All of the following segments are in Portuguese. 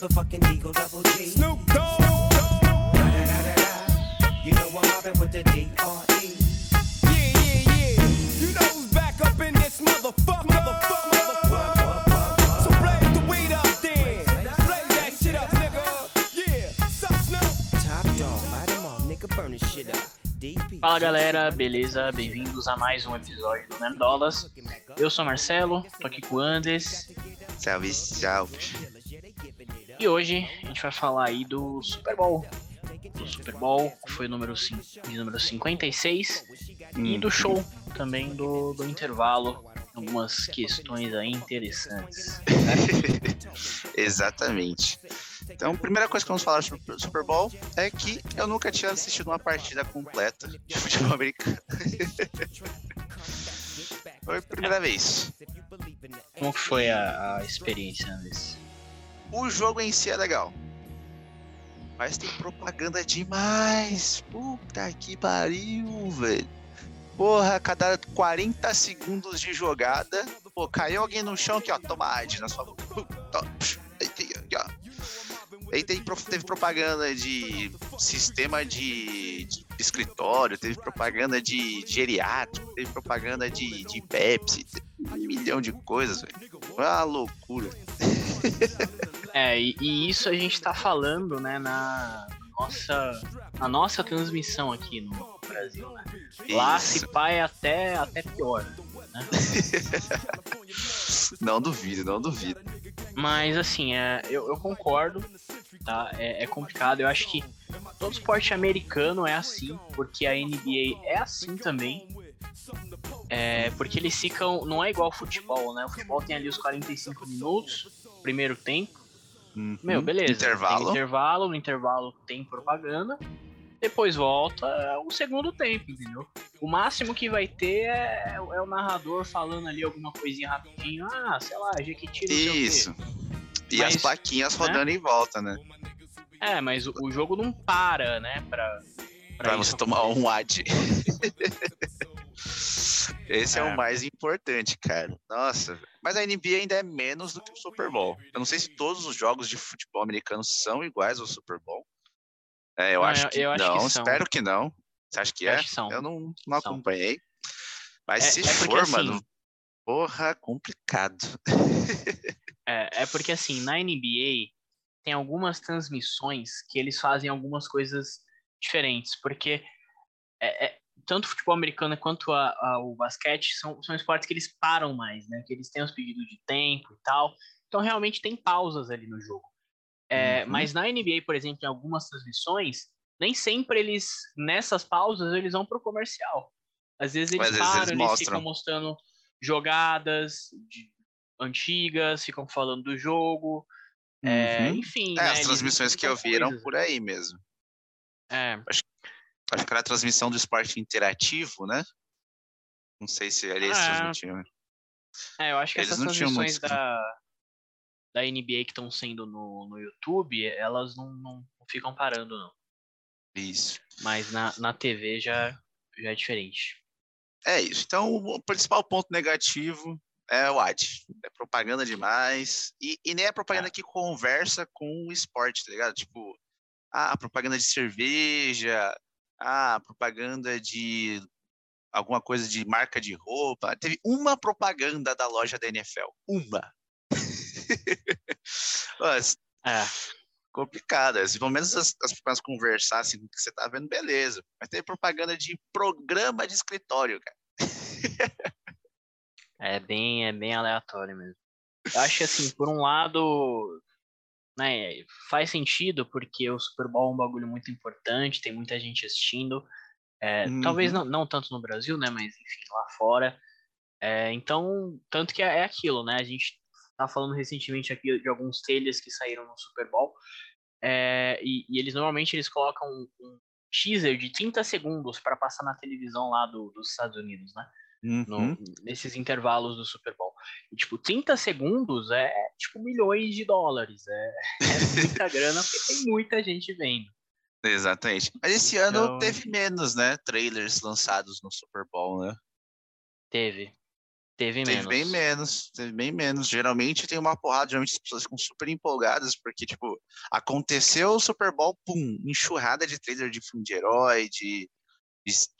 motherfucking Eagle Double G. Snoop Dogg. You know I'm mobbing with the D.R.E. Yeah, yeah, yeah. You know who's back up in this motherfucker. Motherfucker, motherfucker. So blaze the weed up then. Blaze that shit up, nigga. Yeah. Sup, Snoop? Top dog, light 'em off, nigga, burn this shit up. DP. Fala galera, beleza? Bem-vindos a mais um episódio do Nerdolas. Eu sou Marcelo, tô aqui com o Andes Salve, salve. E hoje a gente vai falar aí do Super Bowl. Do Super Bowl, que foi o número, de número 56, e do show também do, do intervalo. Algumas questões aí interessantes. Exatamente. Então, a primeira coisa que vamos falar sobre o Super Bowl é que eu nunca tinha assistido uma partida completa de futebol americano. Foi a primeira vez. Como que foi a, a experiência, Andes? O jogo em si é legal. Mas tem propaganda demais. Puta que pariu, velho. Porra, cada 40 segundos de jogada, pô, caiu alguém no chão aqui, ó, toma AIDS na sua boca. Aí tem, teve propaganda de sistema de, de escritório, teve propaganda de geriátrico, teve propaganda de, de Pepsi, um milhão de coisas, velho. Uma loucura. É, e, e isso a gente tá falando, né, na nossa, na nossa transmissão aqui no Brasil, né? Lá se pá é até, até pior. Não duvido, não duvido. Mas assim, é, eu, eu concordo, tá? É, é complicado. Eu acho que todo esporte americano é assim, porque a NBA é assim também. É, porque eles ficam. Não é igual ao futebol, né? O futebol tem ali os 45 minutos, primeiro tempo. Meu, beleza. Tem Intervalo. intervalo, no intervalo tem propaganda. Depois volta o segundo tempo, entendeu? O máximo que vai ter é, é o narrador falando ali alguma coisinha rapidinho. Ah, sei lá, Jequiti não. Isso. E Mas, as plaquinhas né? rodando em volta, né? É, mas o, o jogo não para, né? Pra, Pra isso você tomar um ad. Esse é. É. o mais importante, cara. Nossa. Mas a NBA ainda é menos do que o Super Bowl. Eu não sei se todos os jogos de futebol americano são iguais ao Super Bowl. É, eu Não, acho eu- que eu acho não. que são. Espero que não. Você acha que Eu é? que são. Eu não, não acompanhei. Mas É- se é for, assim, mano, porra, complicado. É, é porque assim, na NBA tem algumas transmissões que eles fazem algumas coisas diferentes, porque é- é- tanto o futebol americano quanto a- a- o basquete são, são esportes que eles param mais, né? Que eles têm os pedidos de tempo e tal. Então realmente tem pausas ali no jogo. É, Uhum. Mas na NBA, por exemplo, em algumas transmissões, nem sempre eles, nessas pausas, eles vão pro comercial. Às vezes eles Às vezes param, eles eles, mostram. ficam mostrando jogadas de- antigas, ficam falando do jogo. É, Uhum. enfim. É, né, as eles transmissões que eu vi eram por aí mesmo. É, Acho que era a transmissão do esporte interativo, né? Não sei se era esse Ah, não tinham. é, eu acho que Eles essas transmissões muito, da, da NBA que estão sendo no, no YouTube, elas não, não ficam parando, não. Isso. Mas na, na TV já, já é diferente. É isso. Então, o principal ponto negativo é o ad. É propaganda demais. E, e nem é propaganda É. que conversa com o esporte, tá ligado? Tipo, ah, propaganda de cerveja, ah, propaganda de alguma coisa de marca de roupa. Teve uma propaganda da loja da NFL. Uma. Mas, É, complicada. Se pelo menos as, as propagandas conversassem com o que você tá vendo, beleza. Mas tem propaganda de programa de escritório, cara. é bem, é bem aleatório mesmo. Eu acho que assim, por um lado, né, faz sentido, porque o Super Bowl é um bagulho muito importante, tem muita gente assistindo. É, Talvez Uhum. não, não tanto no Brasil, né? Mas enfim, lá fora. É, então, tanto que é, é aquilo, né? A gente tá falando recentemente aqui de alguns trailers que saíram no Super Bowl. é, e, e eles normalmente eles colocam um, um teaser de 30 segundos para passar na televisão lá do- dos Estados Unidos, né? No- Uhum. nesses intervalos do Super Bowl. E, tipo, 30 segundos é, tipo milhões de dólares. É, é muita grana porque tem muita gente vendo. Exatamente. Mas esse ano Então- teve menos, né? Trailers lançados no Super Bowl, né? Teve. Teve Teve menos. bem menos, teve bem menos. Geralmente tem uma porrada, geralmente as pessoas ficam super empolgadas, porque, tipo, aconteceu o Super Bowl, pum, enxurrada de trailer de filme de herói, de,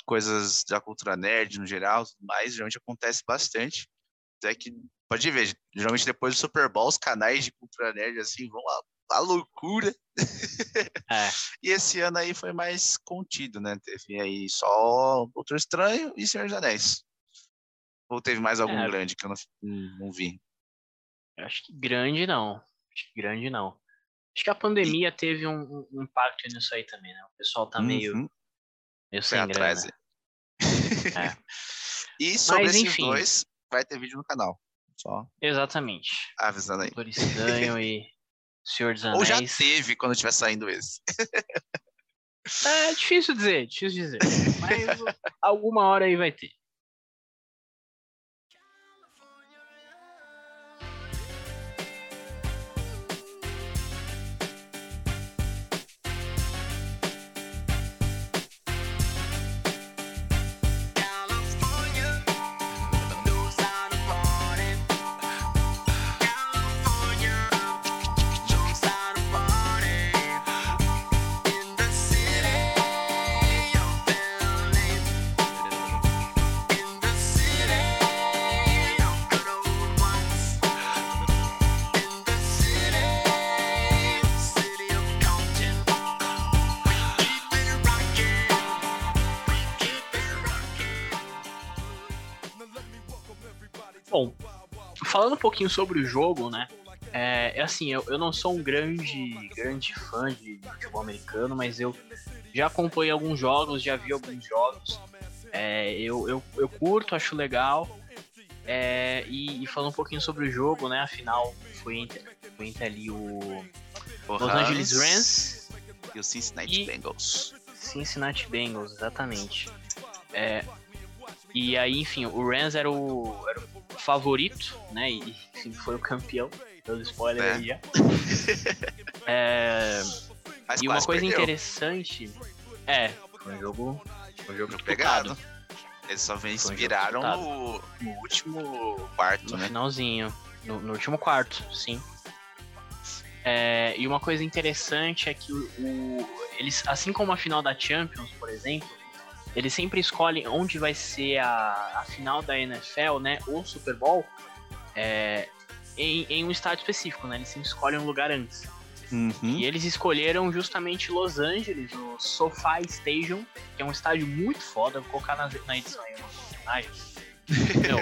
coisas da cultura nerd no geral, mais, geralmente acontece bastante. Até que, pode ver, geralmente depois do Super Bowl, os canais de cultura nerd, assim, vão à, à loucura. É. E esse ano aí foi mais contido, né? Teve aí só Doutor Estranho e Senhor dos Anéis. Ou teve mais algum É. grande que eu não, não- vi? Eu Acho que grande não. Acho que grande não. Acho que a pandemia teve um, um- impacto nisso aí também, né? O pessoal tá Uhum, meio pé sem atrás. é. e sobre Mas, esses enfim. dois, vai ter vídeo no canal. Só Exatamente. avisando aí. Doutor Estranho e Senhor dos Ou já Anéis. teve quando estiver saindo esse. É difícil dizer, difícil dizer. Mas alguma hora aí vai ter. Falando um pouquinho sobre o jogo, né? É, é assim, eu, eu não sou um grande, grande fã de futebol americano, mas eu já acompanhei alguns jogos, já vi alguns jogos. É, eu, eu, eu curto, acho legal. É, e, e falando um pouquinho sobre o jogo, né? Afinal, foi entre, foi entre ali o O Los Angeles Rams e o Cincinnati E- Bengals. Cincinnati Bengals, exatamente. É, e aí, enfim, o Rams era o, era o favorito, né? E foi o campeão. Dando spoiler É. aí já. É, Mas e uma coisa perdeu. interessante. É, foi um jogo. Foi um jogo pegado. Eles só um jogo inspiraram disputado. no, no último quarto, No né? finalzinho. No, no último quarto, sim. É, e uma coisa interessante é que o, o- eles, assim como a final da Champions, por exemplo, eles sempre escolhem onde vai ser a, a final da NFL, né? Ou Super Bowl, é, em, em um estádio específico, né? Eles sempre escolhem um lugar antes. Uhum. E eles escolheram justamente Los Angeles, o SoFi Stadium, que é um estádio muito foda. Vou colocar na, na edição aí imagens. Meu,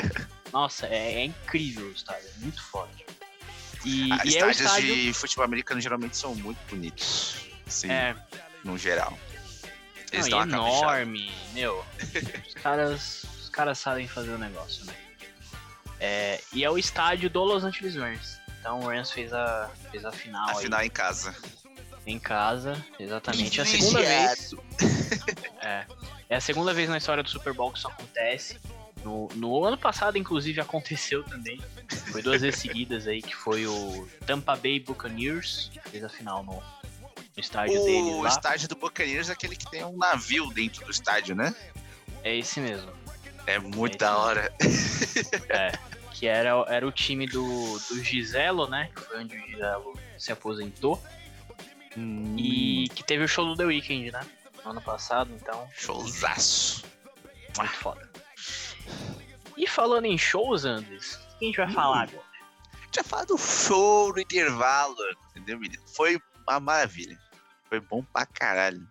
nossa, é, é incrível o estádio, é muito foda. E, Ah, e é estádios estádio. de futebol americano geralmente são muito bonitos. Assim, É, no geral. Não, Eles e dão uma caprichada. enorme, meu. Os caras, os caras sabem fazer o negócio, né? É, e é o estádio do Los Angeles Rams. Então o Rams fez a, fez a final, aí Afinal, em casa. em casa, exatamente. É a segunda vez. Privilegiado. É. É a segunda vez na história do Super Bowl que isso acontece. No, no ano passado, inclusive, aconteceu também. Foi duas vezes seguidas aí, que foi o Tampa Bay Buccaneers, fez a final no, no estádio O lá. estádio do Buccaneers é aquele que tem um navio dentro do estádio, né? É esse mesmo. É muito Esse da hora. É. Que era, era o time do, do Giselo, né? Foi onde o Giselo se aposentou. Hum. E que teve o show do The Weeknd, né? No ano passado, então. Showzaço. Muito foda. E falando em shows, Andres, o que a gente vai falar agora? Já fala do show no intervalo, entendeu, menino? Foi uma maravilha. Foi bom pra caralho.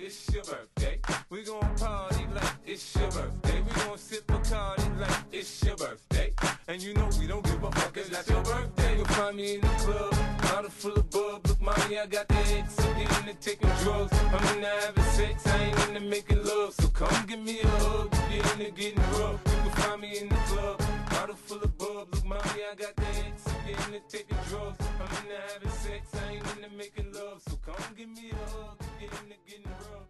It's your birthday. We gon' party like it's your birthday. We gon' sip Like it's your birthday. And you know we don't give a fuck, it's not your birthday. You'll find me in the club, bottle full of bub. Look, mommy, I got the X. I'm getting into taking drugs. I'm into having sex, I ain't making love. So come give me a hug, getting rough. You can find me in the club, bottle full of bub. Look, mommy, I got the. I'm getting into taking drugs. I'm having sex, I ain't making love. So come give me a hug, getting rough.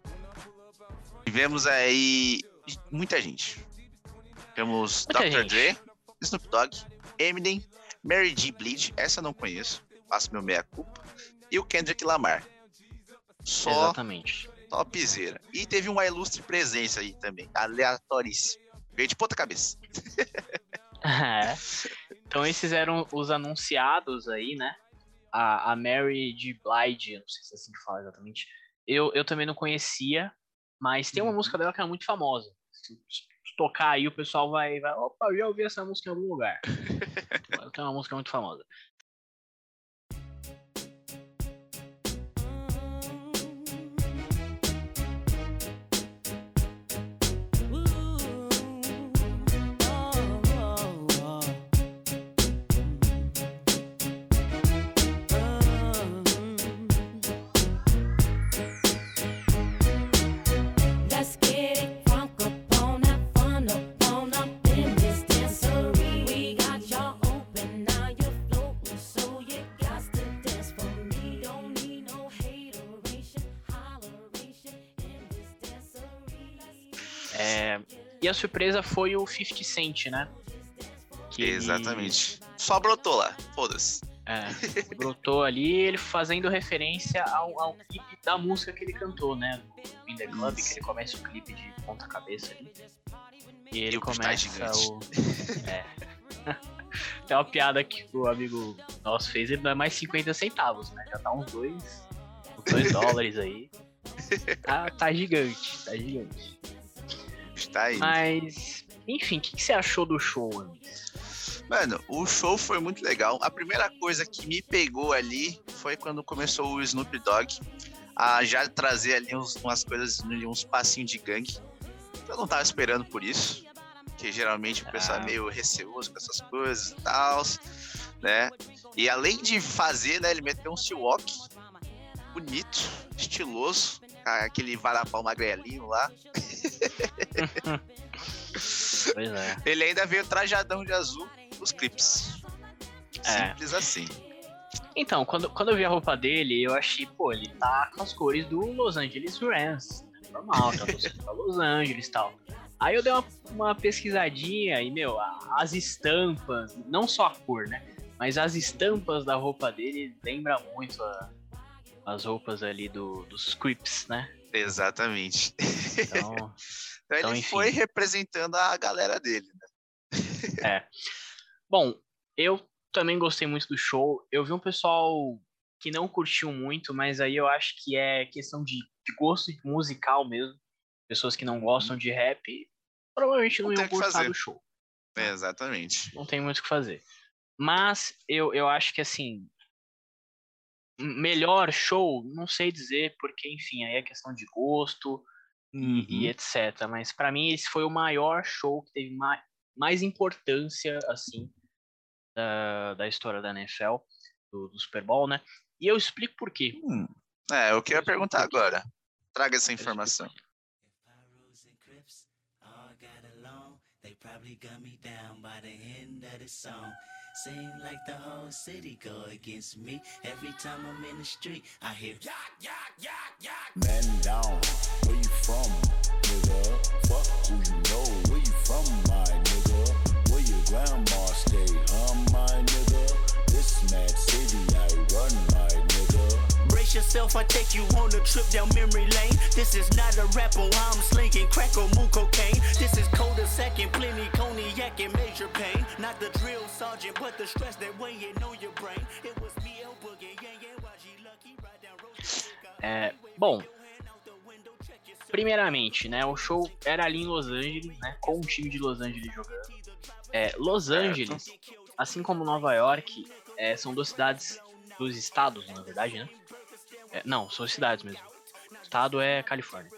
Tivemos aí muita gente. Temos Muita Dr. gente. Dre, Snoop Dogg, Eminem, Mary J. Bleed, essa eu não conheço, faço meu meia-culpa. e o Kendrick Lamar. Só Exatamente. topzera. E teve uma ilustre presença aí também, aleatoríssima. Veio de ponta cabeça. É. Então esses eram os anunciados aí, né? A, a Mary G. Blige, eu não sei se é assim que fala exatamente. Eu, eu também não conhecia, mas tem uma Uhum. música dela que é muito famosa. Tocar aí, o pessoal vai, vai. Opa, eu já ouvi essa música em algum lugar. Tem uma música muito famosa. A surpresa foi o 50 Cent, né? Que ele- Exatamente. Só brotou lá, foda-se. É, brotou ali, ele fazendo referência ao, ao clipe da música que ele cantou, né? In the Club, que ele começa o clipe de ponta cabeça ali. E ele tá começa o. É. Tem uma piada que o amigo nosso fez, ele não é mais 50 centavos, né? Já tá uns 2 dois dólares aí. Tá, tá gigante, tá gigante. Está aí. Mas, enfim, o que, que você achou do show? Mano, o show foi muito legal. A primeira coisa que me pegou ali foi quando começou o Snoop Dogg a já trazer ali uns- umas coisas, uns passinhos de gangue. Eu não tava esperando por isso, que geralmente o pessoal é Ah. meio receoso com essas coisas e tal, né? E além de fazer, né, ele meteu um Seawalk bonito, estiloso, aquele varapau magrelinho lá. Pois é. Ele ainda veio trajadão de azul nos clipes. É. Simples assim. Então, quando, quando eu vi a roupa dele, eu achei, pô, ele tá com as cores do Los Angeles Rams. Normal, tá torcendo pra Los Angeles e tal. Aí eu dei uma, uma pesquisadinha e, meu, as estampas, não só a cor, né? Mas as estampas da roupa dele lembram muito a- as roupas ali do, dos Crips, né? Exatamente. Então, Então, Então, ele enfim. foi representando a galera dele. né? Bom, eu também gostei muito do show. Eu vi um pessoal que não curtiu muito, mas aí eu acho que é questão de, de gosto musical mesmo. Pessoas que não gostam de rap provavelmente não, Não iam gostar do show. É, exatamente. Não tem muito o que fazer. Mas eu, eu acho que assim. Melhor show, não sei dizer, porque, enfim, aí é questão de gosto e, e Uhum. etc. Mas pra mim esse foi o maior show que teve mais, mais importância, assim, da, da história da NFL, do, do Super Bowl, né? E eu explico por quê. Hum. É, eu queria Mas perguntar agora. Traga essa informação. Pyros and Crips all got along. They probably got me down by the end of the song. Seem like the whole city go against me. Every time I'm in the street, I hear Man down, where you from, nigga? Fuck who you know, where you from, my nigga? Where your grandma yourself, I take you on a trip down memory lane. This is not a rapper, I'm slinging crack or moon cocaine. This is cold as second, plenty cognac and major pain. Not the drill sergeant, but the stress that weighing on your brain. It was me, El Boogie, yeah, yeah, YG Lucky, right down road É, bom, primeiramente, né? O show era ali em Los Angeles, né? Com o time de Los Angeles jogando. É, Los. Angeles, assim como Nova York, é, são duas cidades dos estados, na verdade, né? É, não, são cidades mesmo. O estado é Califórnia.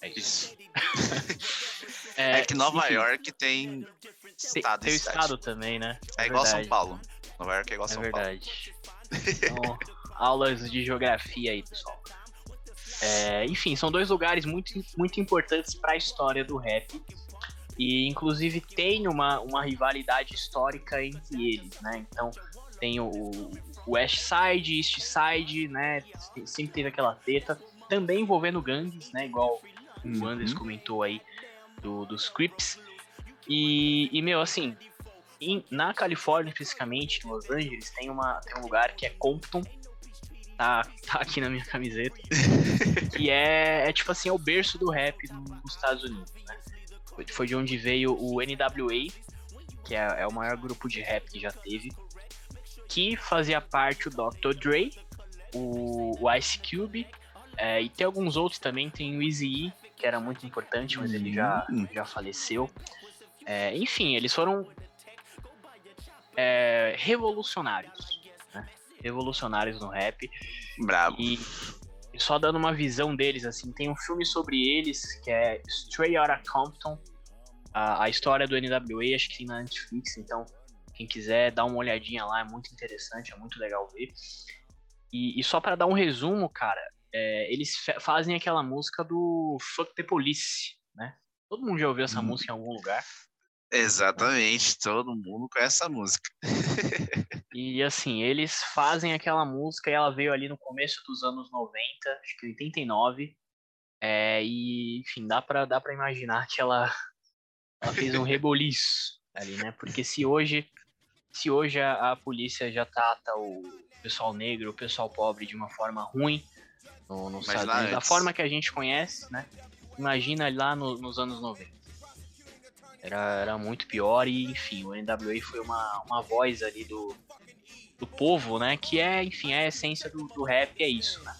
É isso. Isso. É, que Nova enfim, York tem tem, estado tem o cidade. estado também, né? É igual São verdade, Paulo. Nova York é igual É São Paulo. verdade. Então, aulas de geografia aí, pessoal. É, enfim, são dois lugares muito, muito importantes para a história do rap. E, inclusive, tem uma, uma rivalidade histórica entre eles, né? Então, tem o, o West Side, East Side, né? Sempre teve aquela treta. Também envolvendo gangues, né? Igual o Uhum. Anders comentou aí do, dos Crips. E, e, meu, assim, em- na Califórnia, especificamente, em Los Angeles, tem, uma, tem um lugar que é Compton, tá, tá aqui na minha camiseta. que é, é tipo assim, é o berço do rap no- nos Estados Unidos, né? Foi- Foi de onde veio o NWA, que é, é o maior grupo de rap que já teve, que fazia parte o Dr. Dre, o, o Ice Cube, é, e tem alguns outros também, tem o Eazy-E, que era muito importante, mas ele já, Hum. já faleceu. É, enfim, eles foram é, revolucionários, né? Revolucionários no rap. Brabo. E, e só dando uma visão deles, assim, tem um filme sobre eles que é Stray Outta Compton, a, a história do NWA, acho que tem na Netflix, então quem quiser dar uma olhadinha lá, é muito interessante, é muito legal ver. E, e só pra dar um resumo, cara, é, eles fa- fazem aquela música do Fuck the Police, né? Todo mundo já ouviu essa Hum. música em algum lugar. Exatamente, todo mundo conhece essa música. E assim, eles fazem aquela música e ela veio ali no começo dos anos 90, acho que 89. É, e, enfim, dá pra, dá pra imaginar que ela, ela fez um reboliço ali, né? Porque se hoje, se hoje a, a polícia já trata o pessoal negro, o pessoal pobre de uma forma ruim, no, nos Mas da antes. forma que a gente conhece, né? Imagina lá no- nos anos 90. Era, era muito pior e, enfim, o NWA foi uma, uma voz ali do, do povo, né? Que é, enfim, é a essência do, do rap, é isso, né?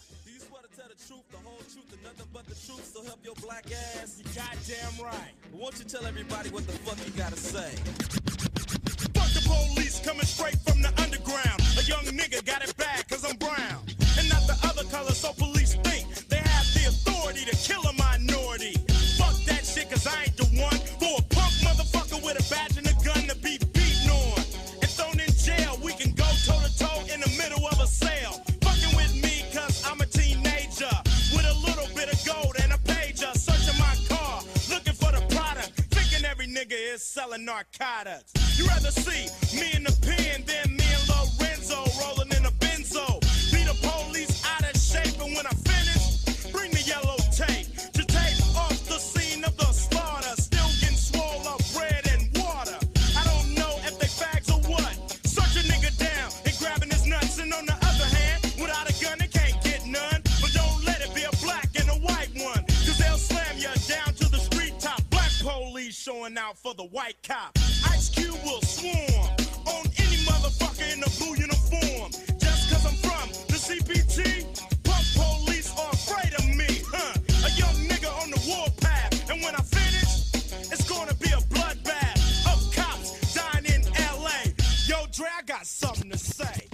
For the white cop. Ice Cube will swarm on any motherfucker in a blue uniform. Just cause I'm from the CPT, punk police are afraid of me, huh? A young nigga on the warpath, and when I finish, it's gonna be a bloodbath of cops dying in LA. Yo, Dre, I got something to say.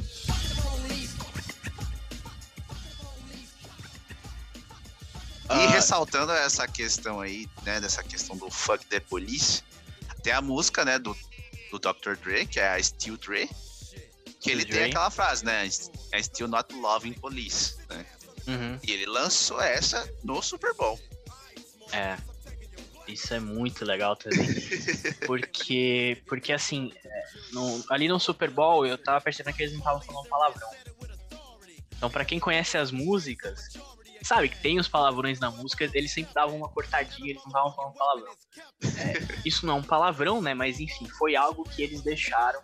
E Ah. ressaltando essa questão aí, né, dessa questão do fuck the police, tem a música, né, do, do Dr. Dre, que é a Still Dre, que ele Dre. tem aquela frase, né, I still not loving police, né? Uhum. E ele lançou essa no Super Bowl. É. Isso é muito legal também. porque, porque assim, é, no- ali no Super Bowl eu tava percebendo que eles não estavam falando palavrão. Então, pra quem conhece as músicas, sabe que tem os palavrões na música, eles sempre davam uma cortadinha, eles não estavam falando palavrão. É, isso não é um palavrão, né? Mas enfim, foi algo que eles deixaram.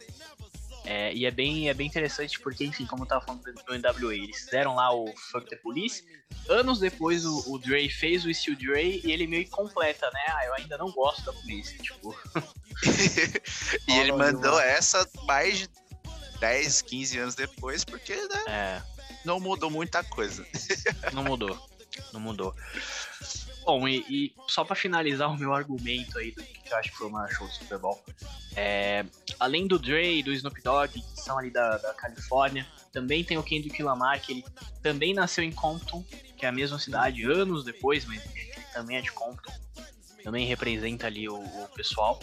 É, e é bem, é bem interessante porque, enfim, como eu tava falando do NWA, eles fizeram lá o Fuck the Police. Anos depois o, o Dre fez o Still Dre e ele meio que completa, né? Ah, eu ainda não gosto da polícia. Tipo, e ele mandou essa mais de 10, 15 anos depois, porque né, é, não mudou muita coisa. não mudou. Não mudou. Bom, e, e só pra finalizar o meu argumento aí do que eu acho que foi o maior show do Super Bowl. é, além do Dre e do Snoop Dogg, que são ali da, da Califórnia, também tem o Kendrick Lamar, que ele também nasceu em Compton, que é a mesma cidade, anos depois, mas ele também é de Compton. Também representa ali o, o pessoal.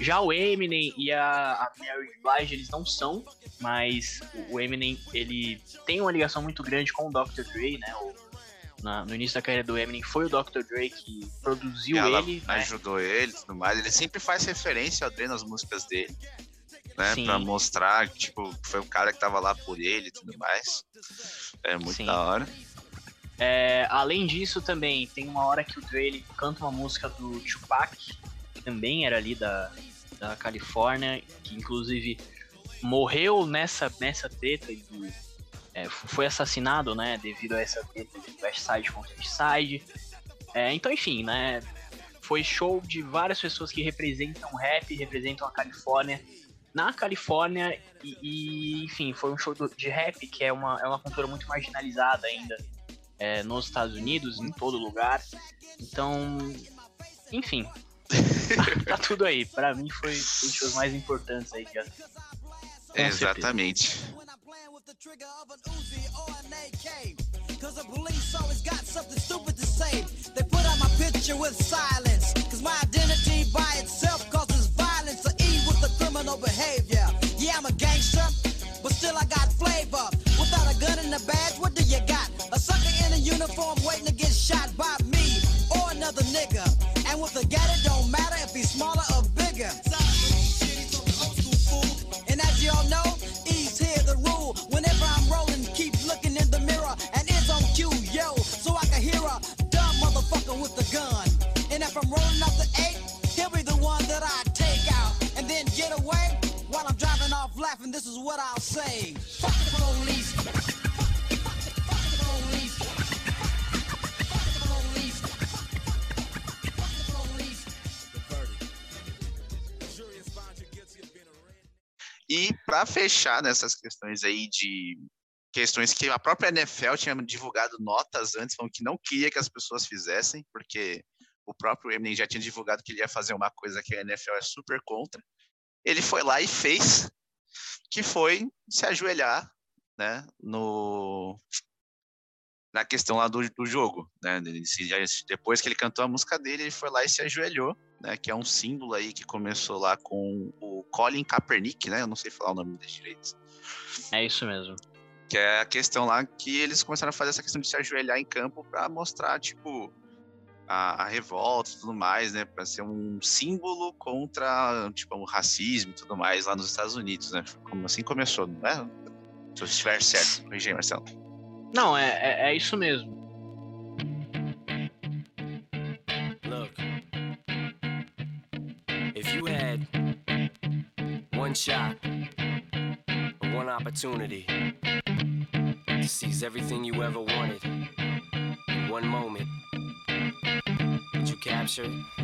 Já o Eminem e a, a Mary. Blige, eles não são, mas o- Eminem, ele tem uma ligação muito grande com o Dr. Dre, né? O- na- no início da carreira do Eminem foi o Dr. Dre que produziu Ela ele, né? ajudou ele e tudo mais. Ele sempre faz referência ao Dre nas músicas dele. Né, Sim. pra mostrar que tipo, foi o cara que tava lá por ele e tudo mais. É muito Sim. da hora. É, além disso, também tem uma hora que o Dre ele canta uma música do Tupac, também era ali da, da Califórnia, que inclusive morreu nessa, nessa treta de, é, foi assassinado, né, devido a essa treta de West Side contra East Side. É, então, enfim, né, foi show de várias pessoas que representam o rap, representam a Califórnia. Na Califórnia, e, e, enfim, foi um show do- de rap que é uma, é uma cultura muito marginalizada ainda é, nos Estados Unidos, em todo lugar. Então, enfim, tá tudo aí. Pra mim foi um dos shows mais importantes aí que certeza. Exatamente. Cause the police always got something stupid to say. They put out my picture with silence. Cause my identity by itself causes violence. The E with the criminal behavior. Yeah, I'm a gangster, but still I got flavor. Without a gun and a badge, what do you got? A sucker in a uniform waiting to get shot by me or another nigga. Fechar nessas questões aí de questões que a própria NFL tinha divulgado notas antes, falando que não queria que as pessoas fizessem, porque o próprio Eminem já tinha divulgado que ele ia fazer uma coisa que a NFL é super contra. Ele foi lá e fez, que foi se ajoelhar, né, no na questão lá do, do jogo, né? Se- depois que ele cantou a música dele, ele foi lá e se ajoelhou, né? Que é um símbolo aí que começou lá com o Colin Kaepernick, né? Eu não sei falar o nome dele direito. É isso mesmo. Que é a questão lá que eles começaram a fazer essa questão de se ajoelhar em campo para mostrar, tipo, a, a revolta e tudo mais, né? Para ser um símbolo contra, tipo, o racismo e tudo mais lá nos Estados Unidos, né? Como assim começou, né? Se eu estiver certo, corrigi aí, Marcelo. Não, é, é, é isso mesmo. Look, if you had one shot, one opportunity to seize everything you ever wanted in one moment, you capture it?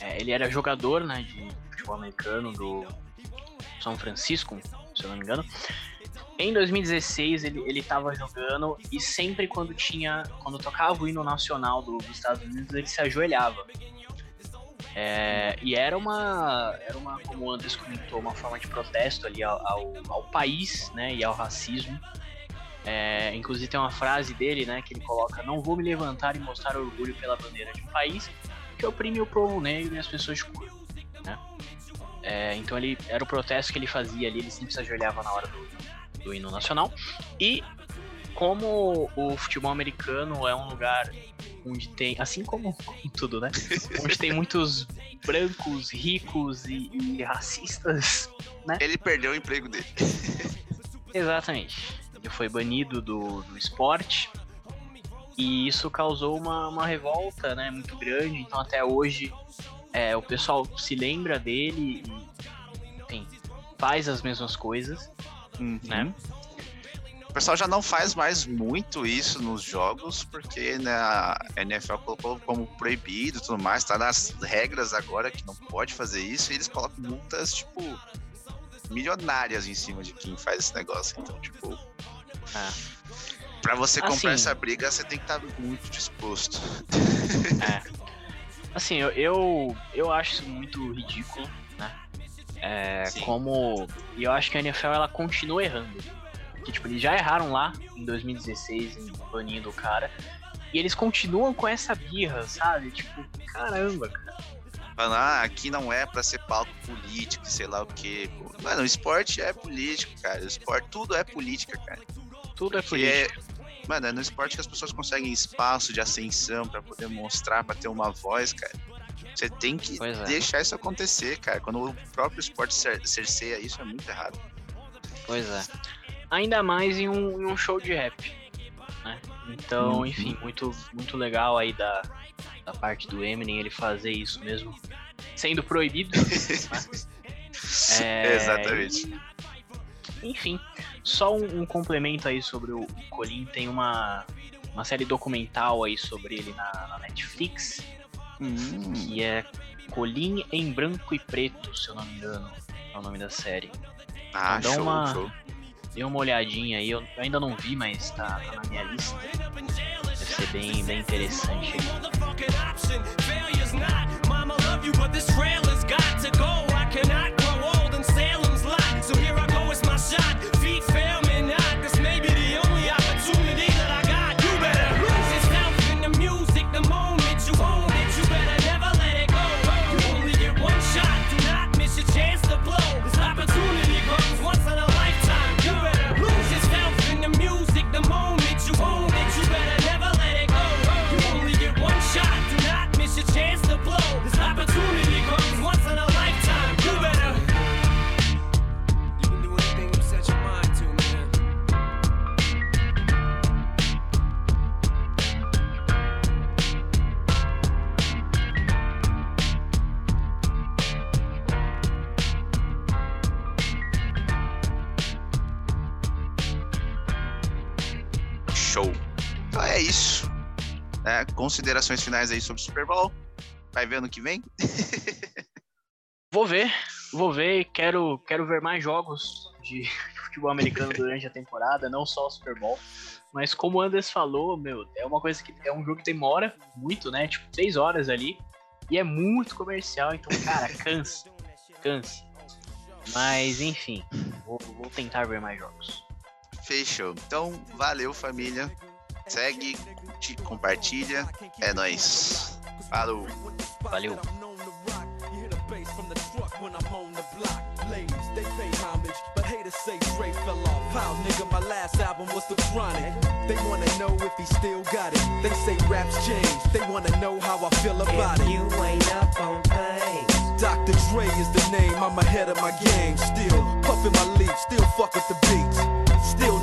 é, ele era jogador, né? De futebol americano do São Francisco, se eu não me engano. Em 2016 ele, ele tava jogando e sempre quando tinha. Quando tocava o hino nacional do- dos Estados Unidos, ele se ajoelhava. É, e era uma, era uma, como o comentou, uma forma de protesto ali ao, ao, ao país, né, e ao racismo. É, inclusive tem uma frase dele, né, que ele coloca: "Não vou me levantar e mostrar orgulho pela bandeira de um país que oprime o povo negro e as pessoas de cor", né? É, então ele era o protesto que ele fazia ali, ele sempre se ajoelhava na hora do, do hino nacional. E como o futebol americano é um lugar onde tem, assim como, tudo, né? Onde tem muitos brancos, ricos e, e racistas. Ele perdeu o emprego dele. Exatamente. Ele foi banido do, do esporte. E isso causou uma, uma revolta, né, muito grande. Então até hoje é, o pessoal se lembra dele e enfim, faz as mesmas coisas, né? O pessoal já não faz mais muito isso nos jogos, porque né, a NFL colocou como proibido e tudo mais, tá nas regras agora que não pode fazer isso, e eles colocam multas, tipo, milionárias em cima de quem faz esse negócio. Então, tipo, É. pra você comprar Assim- essa briga, você tem que estar muito disposto. Assim, eu, eu, eu acho isso muito ridículo, né? É, Sim. como. E eu acho que a NFL ela continua errando. Que, tipo, eles já erraram lá em 2016 em banindo o cara. E eles continuam com essa birra, sabe? Tipo, caramba, cara. Falando, ah, aqui não é pra ser palco político, sei lá o quê. Mano, o esporte é político, cara. O esporte, tudo é política, cara. Tudo é Que política. Mano, é no esporte que as pessoas conseguem espaço de ascensão pra poder mostrar, pra ter uma voz, cara. Você tem que é. deixar isso acontecer, cara. Quando o próprio esporte cer- cerceia isso, é muito errado. Pois é. Ainda mais em um, em um show de rap. Né? Então, Uhum. enfim, muito, muito legal aí da, da parte do Eminem ele fazer isso mesmo. Sendo proibido. né? É, Exatamente. Enfim, só um, um complemento aí sobre o Colin. Tem uma, uma série documental aí sobre ele na, na Netflix, Hum, que é Colin em Branco e Preto, se eu não me engano, é o nome da série. ah, dá show, uma- show. Dê uma olhadinha aí, eu eu ainda não vi, mas tá, tá na minha lista. Deve ser bem, bem interessante aí. Considerações finais aí sobre o Super Bowl. Vai ver ano que vem? Vou ver, vou ver, quero, quero ver mais jogos de futebol americano durante a temporada, não só o Super Bowl. Mas como o Anders falou, meu, é uma coisa que é um jogo que demora muito, né? Tipo, três horas ali. E é muito comercial, então, cara, cansa. Cansa. Mas, enfim, vou, vou tentar ver mais jogos. Fechou. Então, valeu, família. Segue, curte, compartilha. É nóis. Falou. Valeu. You hear the bass from the truck when I'm on the block. Ladies, they pay homage, but haters say Dre fell off. How, nigga, my last album was The Chronic. They wanna know if he still got it. They say raps change. They wanna know how I feel about it. You ain't up on things. Dr. Dre is the name, I'm ahead of my game. Still puffin' my leaf, still fuck with the beats.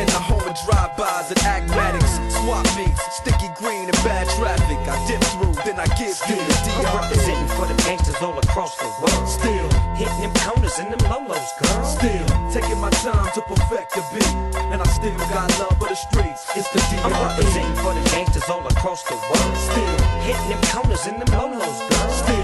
In the home of drive-bys and acmatics, swap meets, sticky green and bad traffic. I dip through, then I give you the I'm DR. representing for the gangsters all across the world. Still, Hitting them corners and them lolos, girl. still taking my time to perfect the beat, and I still got love for the streets. It's the I'm DR. representing for the gangsters all across the world. Still. Hitting them corners and them lolos, girl. Still